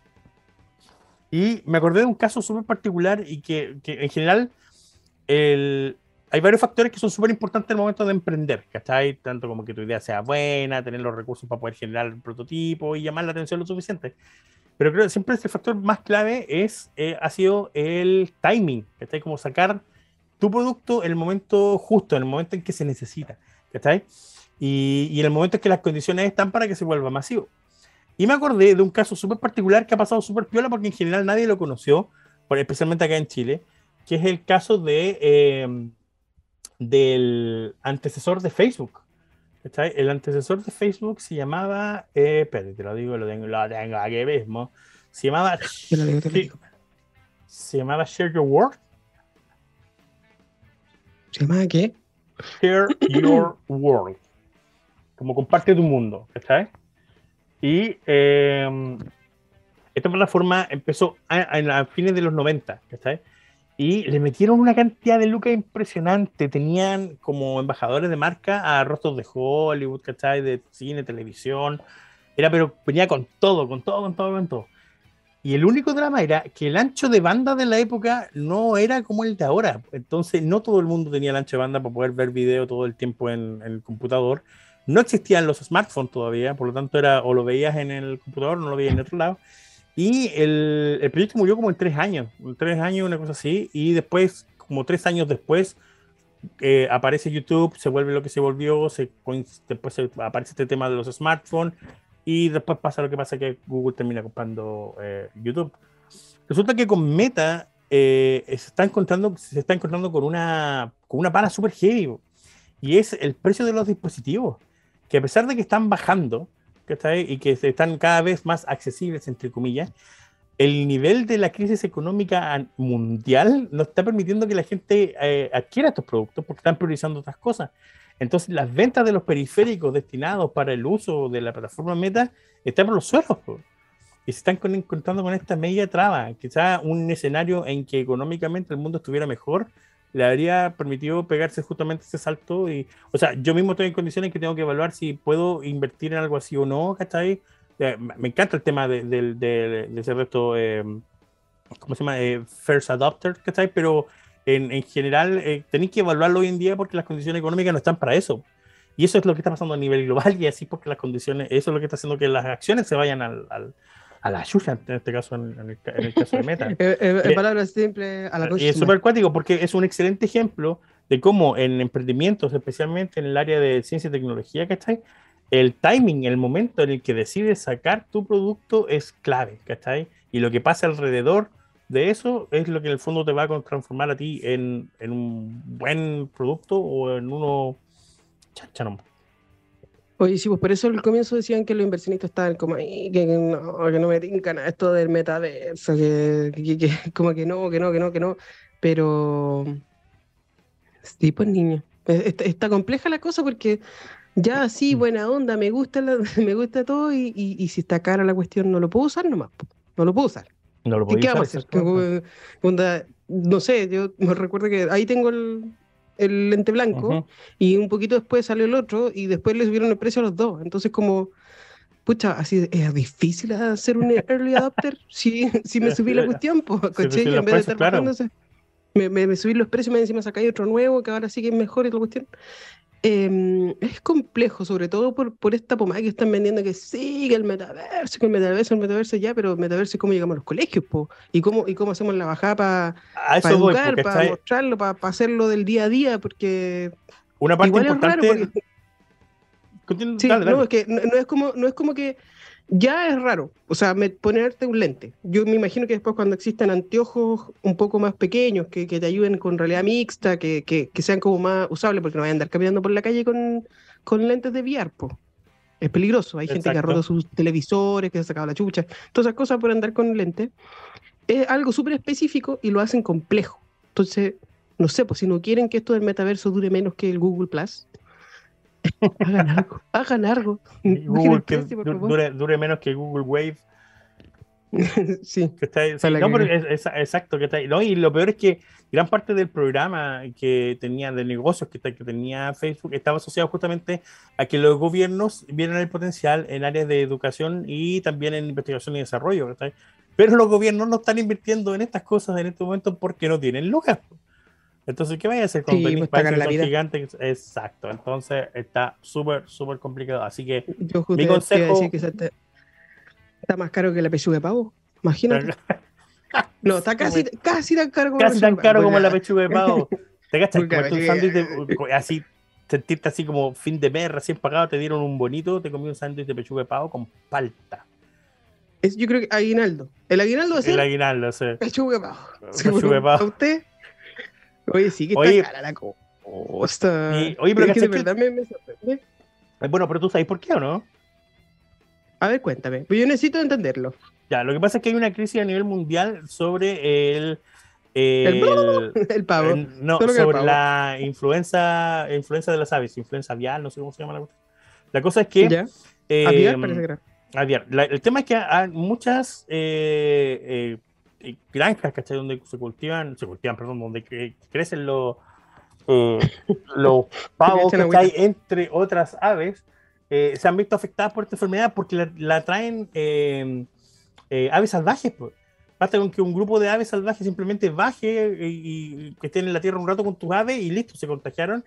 Y me acordé de un caso súper particular y que, que, en general el, hay varios factores que son súper importantes en el momento de emprender, ¿cachai? Tanto como que tu idea sea buena, tener los recursos para poder generar el prototipo y llamar la atención lo suficiente. Pero creo que siempre el factor más clave es, eh, ha sido el timing, ¿cachai? Como sacar tu producto en el momento justo, en el momento en que se necesita. ¿Cachai? Y, y en el momento en que las condiciones están para que se vuelva masivo. Y me acordé de un caso súper particular que ha pasado súper piola porque en general nadie lo conoció, especialmente acá en Chile, que es el caso de, eh, del antecesor de Facebook. El antecesor de Facebook se llamaba, eh, espérate, te lo digo, lo tengo, lo tengo aquí mismo. Se llamaba, se llamaba Share Your World. ¿Se llamaba qué? Share (clears throat) Your World. Como comparte tu mundo, ¿sabes? Y eh, esta plataforma empezó a, fines de los 90, ¿sabes? Y le metieron una cantidad de lucas impresionante. Tenían como embajadores de marca a rostros de Hollywood, ¿cachai? De cine, televisión. Era, pero venía con todo, con todo, con todo, con todo. Y el único drama era que el ancho de banda de la época no era como el de ahora. Entonces, no todo el mundo tenía el ancho de banda para poder ver video todo el tiempo en, el computador. No existían los smartphones todavía, por lo tanto, era o lo veías en el computador no lo veías en otro lado. Y el, el, proyecto murió como en tres años, en tres años, una cosa así. Y después, como tres años después, eh, aparece YouTube, se vuelve lo que se volvió, se, después aparece este tema de los smartphones y después pasa lo que pasa que Google termina comprando eh, YouTube. Resulta que con Meta eh, se, está encontrando, se está encontrando con una, con una pana super heavy y es el precio de los dispositivos, que a pesar de que están bajando y que están cada vez más accesibles, entre comillas, el nivel de la crisis económica mundial no está permitiendo que la gente eh, adquiera estos productos porque están priorizando otras cosas. Entonces, las ventas de los periféricos destinados para el uso de la plataforma Meta están por los suelos. Y se están encontrando con esta media traba. Quizá un escenario en que económicamente el mundo estuviera mejor le habría permitido pegarse justamente ese salto. Y, o sea, yo mismo estoy en condiciones que tengo que evaluar si puedo invertir en algo así o no, ¿cachai? Eh, me encanta el tema de, de, ese resto, eh, ¿cómo se llama? Eh, first Adopter, ¿cachai? Pero en, general eh, tenéis que evaluarlo hoy en día porque las condiciones económicas no están para eso. Y eso es lo que está pasando a nivel global y así porque las condiciones, eso es lo que está haciendo que las acciones se vayan al, a la chucha, en este caso, en, el, caso de Meta. (laughs) en, eh, palabras simples, a la Y es súper cuático porque es un excelente ejemplo de cómo en emprendimientos, especialmente en el área de ciencia y tecnología, ¿cachai? El timing, el momento en el que decides sacar tu producto es clave, ¿cachai? Y lo que pasa alrededor de eso es lo que en el fondo te va a transformar a ti en, un buen producto o en uno chacha Oye, sí, pues por eso al comienzo decían que los inversionistas estaban como ahí, que, no, que no me tincan a esto del metaverso, que, que, como que no, que no, que no, que no. Pero sí, pues niño, está, compleja la cosa porque ya sí, mm. buena onda, me gusta, (laughs) me gusta todo y, y, si está cara la cuestión no lo puedo usar nomás, no lo puedo usar. No lo ¿Qué, vamos a hacer? no sé, yo me recuerdo que ahí tengo el, el lente blanco y un poquito después salió el otro y después le subieron el precio a los dos. Entonces como, pucha, así es difícil hacer un early adopter (laughs) si, si me subí la cuestión, pues, coche, en vez de estar claro. me, me, subí los precios, me encima sacar otro nuevo que ahora sí que es mejor y la cuestión. Em, es complejo, sobre todo por, por esta pomada que están vendiendo que sí, que el metaverso, que el metaverso, el metaverso ya, pero el metaverso es cómo llegamos a los colegios, po, y cómo, y cómo hacemos la bajada para educar, para mostrarlo, para hacerlo del día a día, porque una parte importante... Sí, No, es que no, es como, no es como que ya es raro, o sea, ponerte un lente. Yo me imagino que después cuando existan anteojos un poco más pequeños, que, te ayuden con realidad mixta, que, que, sean como más usables, porque no vayan a andar caminando por la calle con, con lentes de VR, Es peligroso, hay gente que ha roto sus televisores, que se ha sacado la chucha, todas esas cosas por andar con lentes. Es algo súper específico y lo hacen complejo. Entonces, no sé, pues si no quieren que esto del metaverso dure menos que el Google Plus, hagan algo, hagan algo. Google que dure, menos que Google Wave. (laughs) sí. no, pero es, exacto. Que está, no, y lo peor es que gran parte del programa que tenía de negocios que, que tenía Facebook estaba asociado justamente a que los gobiernos vieran el potencial en áreas de educación y también en investigación y desarrollo. Pero los gobiernos no están invirtiendo en estas cosas en este momento porque no tienen lucas. Entonces, ¿qué vaya a hacer con sí, pues, para gigantes? Exacto, entonces está súper, súper complicado. Así que Yo mi consejo... Decir que está más caro que la pechuga de pavo, imagínate. (laughs) no, está (laughs) casi, casi tan caro como, casi tan caro como la pechuga de pavo. (laughs) Te gastas un sándwich así, sentirte así como fin de mes recién pagado, te dieron un bonito, te comí un sándwich de pechuga de pavo con palta. Es, yo creo que aguinaldo. El aguinaldo es el aguinaldo, sí. Pechuga de pavo. Pechuga de pavo. ¿A usted? Oye, sí que está cara la cosa. oye, pero que de verdad me, sorprende. Bueno, pero tú sabes por qué o no? A ver, cuéntame. Pues yo necesito entenderlo. Ya, lo que pasa es que hay una crisis a nivel mundial sobre el. El, el, pavo. no, sobre la influenza, influenza de las aves, influenza aviar, no sé cómo se llama la cosa. La cosa es que. ¿Ya? Eh, aviar parece que era. Aviar. el tema es que hay muchas eh, eh granjas, ¿cachai? Donde se cultivan, se cultivan, perdón, donde crecen los, eh, (laughs) los pavos, que hay Entre otras aves, eh, se han visto afectadas por esta enfermedad porque la, traen em, eh, aves salvajes. Pues. Basta con que un grupo de aves salvajes simplemente baje y, que estén en la tierra un rato con tus aves y listo, se contagiaron.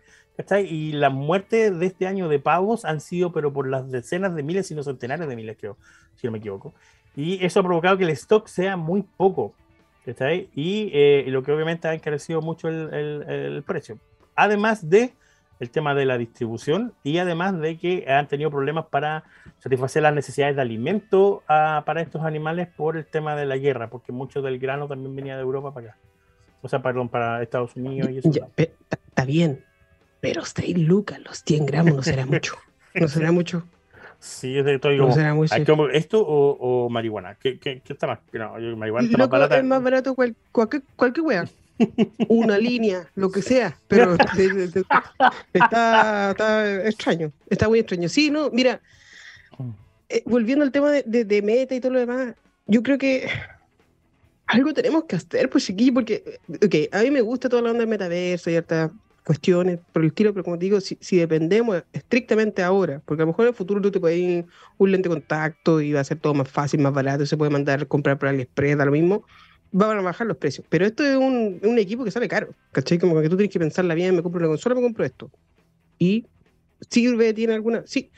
Y las muertes de este año de pavos han sido, pero por las decenas de miles, sino centenares de miles, creo, si no me equivoco. Y eso ha provocado que el stock sea muy poco. Y eh, lo que obviamente ha encarecido mucho el, el precio. Además de el tema de la distribución y además de que han tenido problemas para satisfacer las necesidades de alimento ah, para estos animales por el tema de la guerra, porque mucho del grano también venía de Europa para acá. O sea, perdón, para Estados Unidos y eso. Está bien, pero 6 lucas, los 100 gramos no será (laughs) mucho. No será mucho. Sí, es de todo. No será muy ¿Esto o, marihuana? ¿Qué, qué, está más? No, marihuana está más barata. Es más barato cual, cualquier, cualquier wea una (laughs) línea, lo que sea, pero (laughs) está, está, extraño, está muy extraño. Sí, no, mira, eh, volviendo al tema de, meta y todo lo demás, yo creo que algo tenemos que hacer, pues chiquillo, porque, ok, a mí me gusta toda la onda del metaverso y ciertas cuestiones por el estilo, pero como digo, si, si, dependemos estrictamente ahora, porque a lo mejor en el futuro tú te puedes ir un lente de contacto y va a ser todo más fácil, más barato, se puede mandar comprar por AliExpress, da lo mismo, van a bajar los precios. Pero esto es un, un, equipo que sale caro, ¿cachai? Como que tú tienes que pensarla bien, me compro una consola, me compro esto. Y sirve, tiene alguna, sí.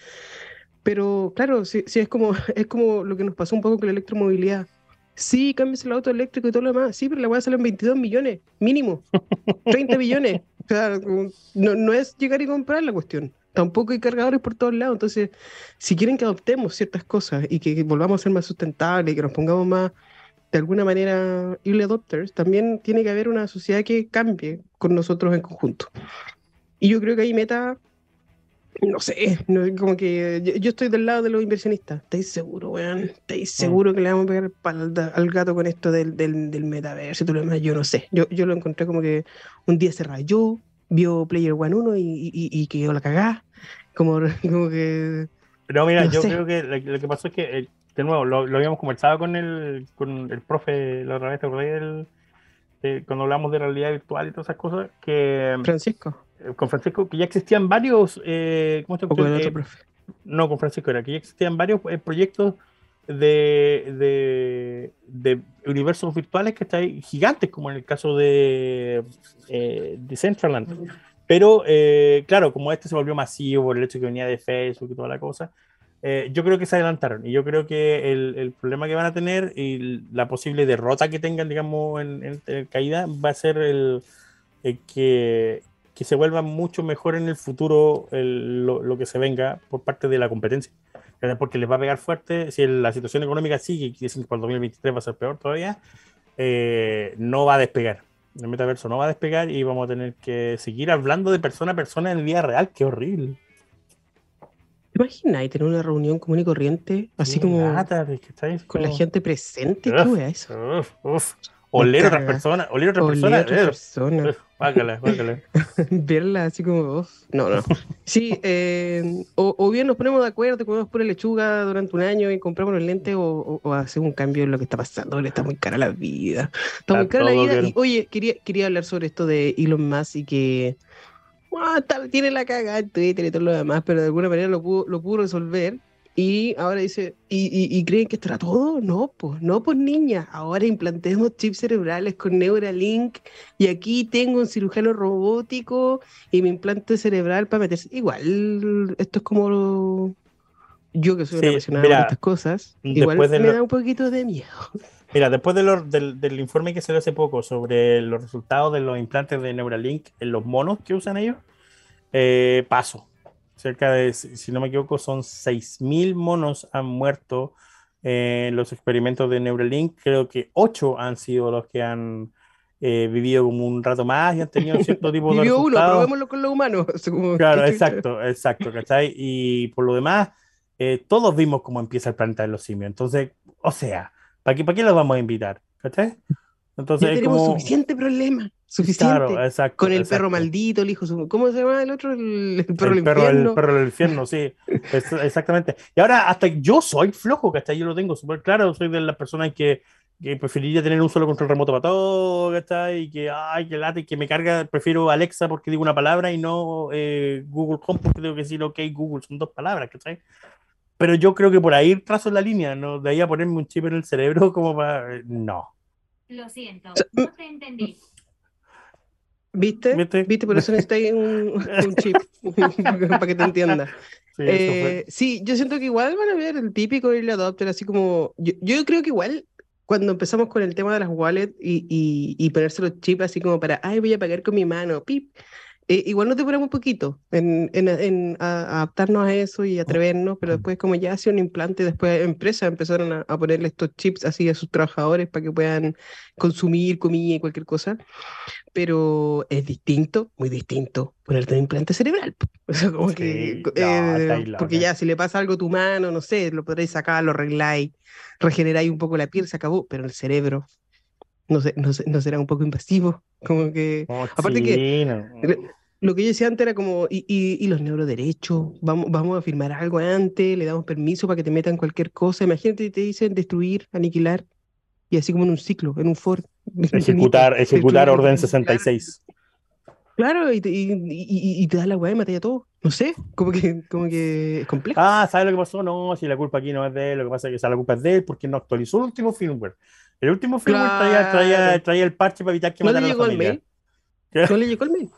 Pero claro, sí, sí, es, como, (laughs) es como lo que nos pasó un poco con la electromovilidad. Sí, cambies el auto eléctrico y todo lo demás. Sí, pero la voy a salir en 22 millones, mínimo. 30 millones. O sea, no, no es llegar y comprar la cuestión. Tampoco hay cargadores por todos lados. Entonces, si quieren que adoptemos ciertas cosas y que volvamos a ser más sustentables y que nos pongamos más de alguna manera early adopters, también tiene que haber una sociedad que cambie con nosotros en conjunto. Y yo creo que ahí Meta, no sé, como que yo, estoy del lado de los inversionistas. ¿Estáis seguros, weón? ¿Estáis mm. seguros que le vamos a pegar al, al gato con esto del, del, del metaverso y todo lo demás? Yo no sé. Yo, yo lo encontré como que un día se rayó, vio Player One 1 y, y, y quedó la cagada. Como, (laughs) como que. Pero mira, yo creo que lo, que pasó es que de nuevo, lo, habíamos conversado con el, con el profe la otra vez, ¿te cuando hablamos de realidad virtual y todas esas cosas? Que, Francisco. Eh, con Francisco, que ya existían varios. Eh, ¿Cómo se llama? Eh, no, con Francisco era que ya existían varios proyectos de, de, de, universos virtuales que están gigantes, como en el caso de Decentraland. Pero, claro, como este se volvió masivo por el hecho que venía de Facebook y toda la cosa, eh, yo creo que se adelantaron y yo creo que el, el, problema que van a tener y la posible derrota que tengan, digamos, en, caída va a ser el, que, que, se vuelva mucho mejor en el futuro lo, lo, que se venga por parte de la competencia. Porque les va a pegar fuerte. Si la situación económica sigue y dicen que para el 2023 va a ser peor todavía, eh, no va a despegar. El metaverso no va a despegar y vamos a tener que seguir hablando de persona a persona en el día real. Qué horrible imagináis tener una reunión común y corriente, así como con la gente presente? ¿Qué wea eso? Oler a otras personas, oler a otras personas. Oler personas. (laughs) Verla así como, no, no. Sí, eh, o, bien nos ponemos de acuerdo, comemos pura lechuga durante un año y compramos los lentes o, o, hacemos un cambio en lo que está pasando. Está muy cara la vida. Está, muy cara la vida. Y, oye, quería, quería hablar sobre esto de Elon Musk y que Ah, tiene la cagada en Twitter y todo lo demás, pero de alguna manera lo pudo, lo pudo resolver. Y ahora dice, ¿y, creen que estará todo? No, pues, no, pues niña. Ahora implantemos chips cerebrales con Neuralink y aquí tengo un cirujano robótico y mi implante cerebral para meterse. Igual, esto es como yo que soy apasionado de estas cosas, igual me da un poquito de miedo. (laughs) Mira, después del, del, informe que se dio hace poco sobre los resultados de los implantes de Neuralink en los monos que usan ellos, eh, paso. Cerca de, si no me equivoco, son 6.000 monos han muerto en los experimentos de Neuralink. Creo que 8 han sido los que han eh, vivido como un rato más y han tenido (laughs) cierto tipo de Vivió uno, probémoslo con los humanos. (laughs) claro, exacto, exacto, ¿cachai? Y por lo demás, eh, todos vimos cómo empieza el planeta de los simios. Entonces, o sea, ¿Para qué, ¿Para los vamos a invitar? ¿Cachai? Entonces, ya tenemos suficiente problema. Suficiente. Claro, exacto, Con el perro maldito, el hijo. ¿Cómo se llama el otro? El, perro del infierno. El perro del infierno, sí. exactamente. Y ahora, hasta yo soy flojo, ¿cachai? Yo lo tengo súper claro. Soy de las personas que, que, preferiría tener un solo control remoto para todo, ¿cachai? Y que, ay, que late, que me carga. Prefiero Alexa porque digo una palabra y no eh, Google Home porque tengo que decir, ok, Google, son dos palabras, ¿cachai? pero yo creo que por ahí trazo la línea, ¿no? De ahí a ponerme un chip en el cerebro como para... No. Lo siento, no te entendí. ¿Viste? ¿Viste? ¿Viste? Por eso necesitáis un, (laughs) un chip (laughs) para que te entienda. Sí, Eh, sí, yo siento que igual van a ver el típico early adopter, así como. Yo, yo creo que igual cuando empezamos con el tema de las wallets y, y, y ponerse los chips así como para, ay, voy a pagar con mi mano, pip. Eh, igual nos demoramos un poquito en, en, en a- adaptarnos a eso y atrevernos, pero después, como ya hacía un implante, después empresas empezaron a, a ponerle estos chips así a sus trabajadores para que puedan consumir comida y cualquier cosa. Pero es distinto, muy distinto, ponerte un implante cerebral. (laughs) O sea, como Sí, que, no, eh, porque ya si le pasa algo a tu mano, no sé, lo podréis sacar, lo arregláis, regeneráis un poco la piel, se acabó, pero el cerebro no, sé, no, sé- no será un poco invasivo, como que Oh, aparte que- sí, no. Lo que yo decía antes era como, ¿y, y, y los neuroderechos? Vamos, vamos a firmar algo antes, le damos permiso para que te metan cualquier cosa. Imagínate, te dicen destruir, aniquilar, y así como en un ciclo, en un Ford. (laughs) Ejecutar, ejecutar orden aniquilar. 66. Claro, y te, y, y- y- te da la weá y matáis a todos. No sé, como que, como que es complejo. Ah, ¿sabes lo que pasó? No, si la culpa aquí no es de él, lo que pasa es que esa la culpa es de él porque no actualizó el último firmware. El último firmware traía, traía, traía el parche para evitar que ¿No matara a la familia. mail? ¿No le llegó el mail?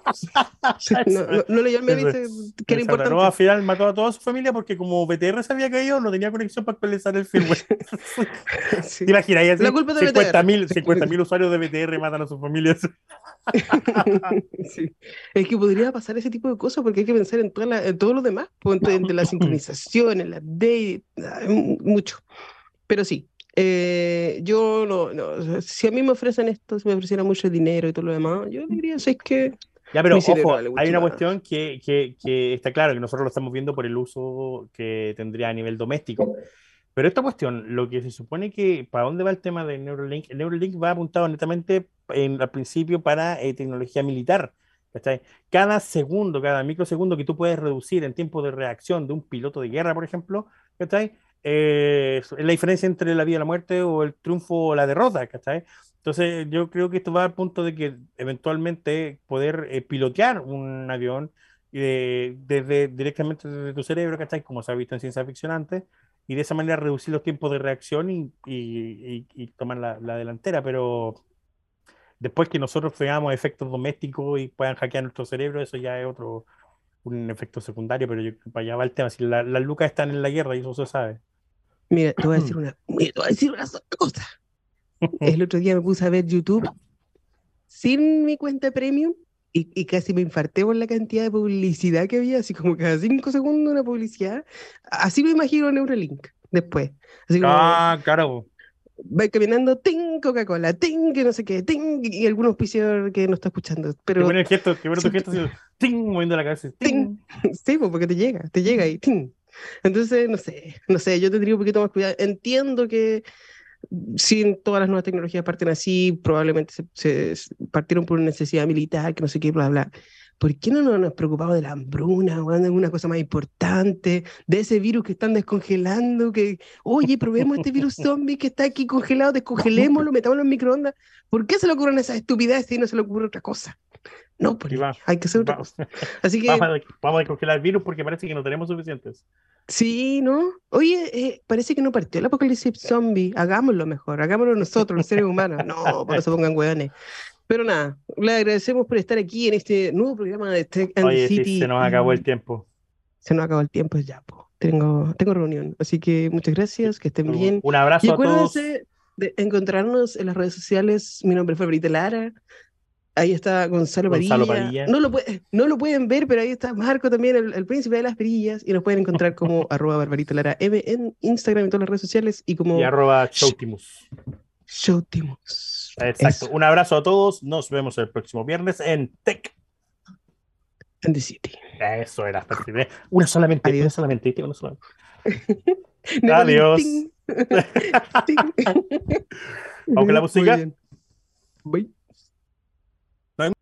No, no, no leyó el dice que era importante. No, al final mató a toda su familia porque como BTR se había caído, no tenía conexión para actualizar el firmware. (laughs) Sí. ¿Te imaginas? Ahí así, La culpa es de 50 mil BTR. 50.000 usuarios de BTR matan a sus familias. (laughs) Sí. Es que podría pasar ese tipo de cosas porque hay que pensar en, toda la- en todo lo demás, pues, en, en la (laughs) sincronización, en la m- mucho. Pero sí, eh, yo no, no, si a mí me ofrecen esto, si me ofrecieran mucho dinero y todo lo demás, yo diría, es que Ya, pero ojo, hay una cuestión que, que, que está claro, que nosotros lo estamos viendo por el uso que tendría a nivel doméstico. Pero esta cuestión, lo que se supone que, ¿para dónde va el tema de Neuralink? El Neuralink va apuntado netamente en, al principio para eh, tecnología militar. ¿cachai? Cada segundo, cada microsegundo que tú puedes reducir en tiempo de reacción de un piloto de guerra, por ejemplo, ¿cachai? Eh, es la diferencia entre la vida y la muerte o el triunfo o la derrota, ¿cachai? Entonces, yo creo que esto va al punto de que eventualmente poder eh, pilotear un avión eh, desde, directamente desde tu cerebro, ¿cachai? Como se ha visto en ciencia ficción antes, y de esa manera reducir los tiempos de reacción y, y- tomar la, la delantera. Pero después que nosotros veamos efectos domésticos y puedan hackear nuestro cerebro, eso ya es otro, un efecto secundario, pero para allá va el tema. Si la- las lucas están en la guerra y eso se sabe. Mira, te voy a decir (clears throat) una, te voy a decir una sola cosa. El otro día me puse a ver YouTube sin mi cuenta premium y, y casi me infarté por la cantidad de publicidad que había, así como cada cinco segundos una publicidad. Así me imagino Neuralink después. Así como Ah, claro. va caminando, ting, Coca-Cola, ting, que no sé qué, ting, y algún auspiciador que no está escuchando. Qué Pero bueno el gesto, qué bueno tu sí. gesto, ting, moviendo la cabeza. ting. Sí, pues, porque te llega, te llega y ¡ting! Entonces, no sé, no sé, yo tendría un poquito más cuidado. Entiendo que si todas las nuevas tecnologías parten así, probablemente se, se- partieron por una necesidad militar, que no sé qué, bla, bla. ¿Por qué no nos hemos preocupado de la hambruna, o de alguna cosa más importante, de ese virus que están descongelando, que, oye, probemos este virus (laughs) zombie que está aquí congelado, descongelémoslo, metámoslo en microondas? ¿Por qué se le ocurren esas estupideces y no se le ocurre otra cosa? No, Y va- hay que hacer otra Vamos, cosa. Así que... (laughs) vamos a, vamos a descongelar el virus porque parece que no tenemos suficientes. Sí, ¿no? Oye, eh, parece que no partió el apocalipsis zombie. Hagámoslo mejor, hagámoslo nosotros, los seres humanos. No, no se pongan hueones. Pero nada, le agradecemos por estar aquí en este nuevo programa de Tech and Oye, sí, City. se nos acabó el tiempo. Se nos acabó el tiempo ya, po. Tengo, tengo reunión. Así que muchas gracias, que estén bien. Un abrazo Y a todos. acuérdense de encontrarnos en las redes sociales. Mi nombre fue Brita Lara. Ahí está Gonzalo, Gonzalo Padilla. Padilla. No, lo puede- no lo pueden ver, pero ahí está Marco también, el, el príncipe de las perillas. Y nos pueden encontrar como (laughs) arroba Barbarita Lara M en Instagram y todas las redes sociales y como Y arroba Showtimus. Showtimos. Exacto. Eso, Un abrazo a todos. Nos vemos el próximo viernes en Tech. and the City. Eso era. Una solamente, Adiós. una solamente. Una solamente. (laughs) Adiós. ting. (laughs) Ting. Vamos con la música. bien. Voy. No hay-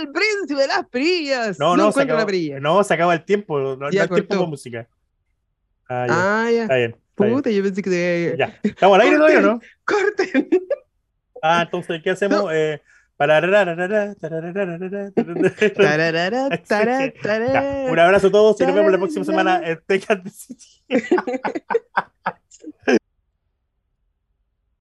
El príncipe de las perillas. No, No, no, se encuentro acabó, la perilla. no, se acaba el tiempo. No, no hay tiempo con música. Ah, ya. Ah, ya. Está bien. está bien. Puta, yo pensé que te... Ya. ¿Estamos al aire todavía o no? Corten. Ah, entonces, ¿qué hacemos? Eh, Un abrazo a todos y nos vemos la próxima semana en Texas City.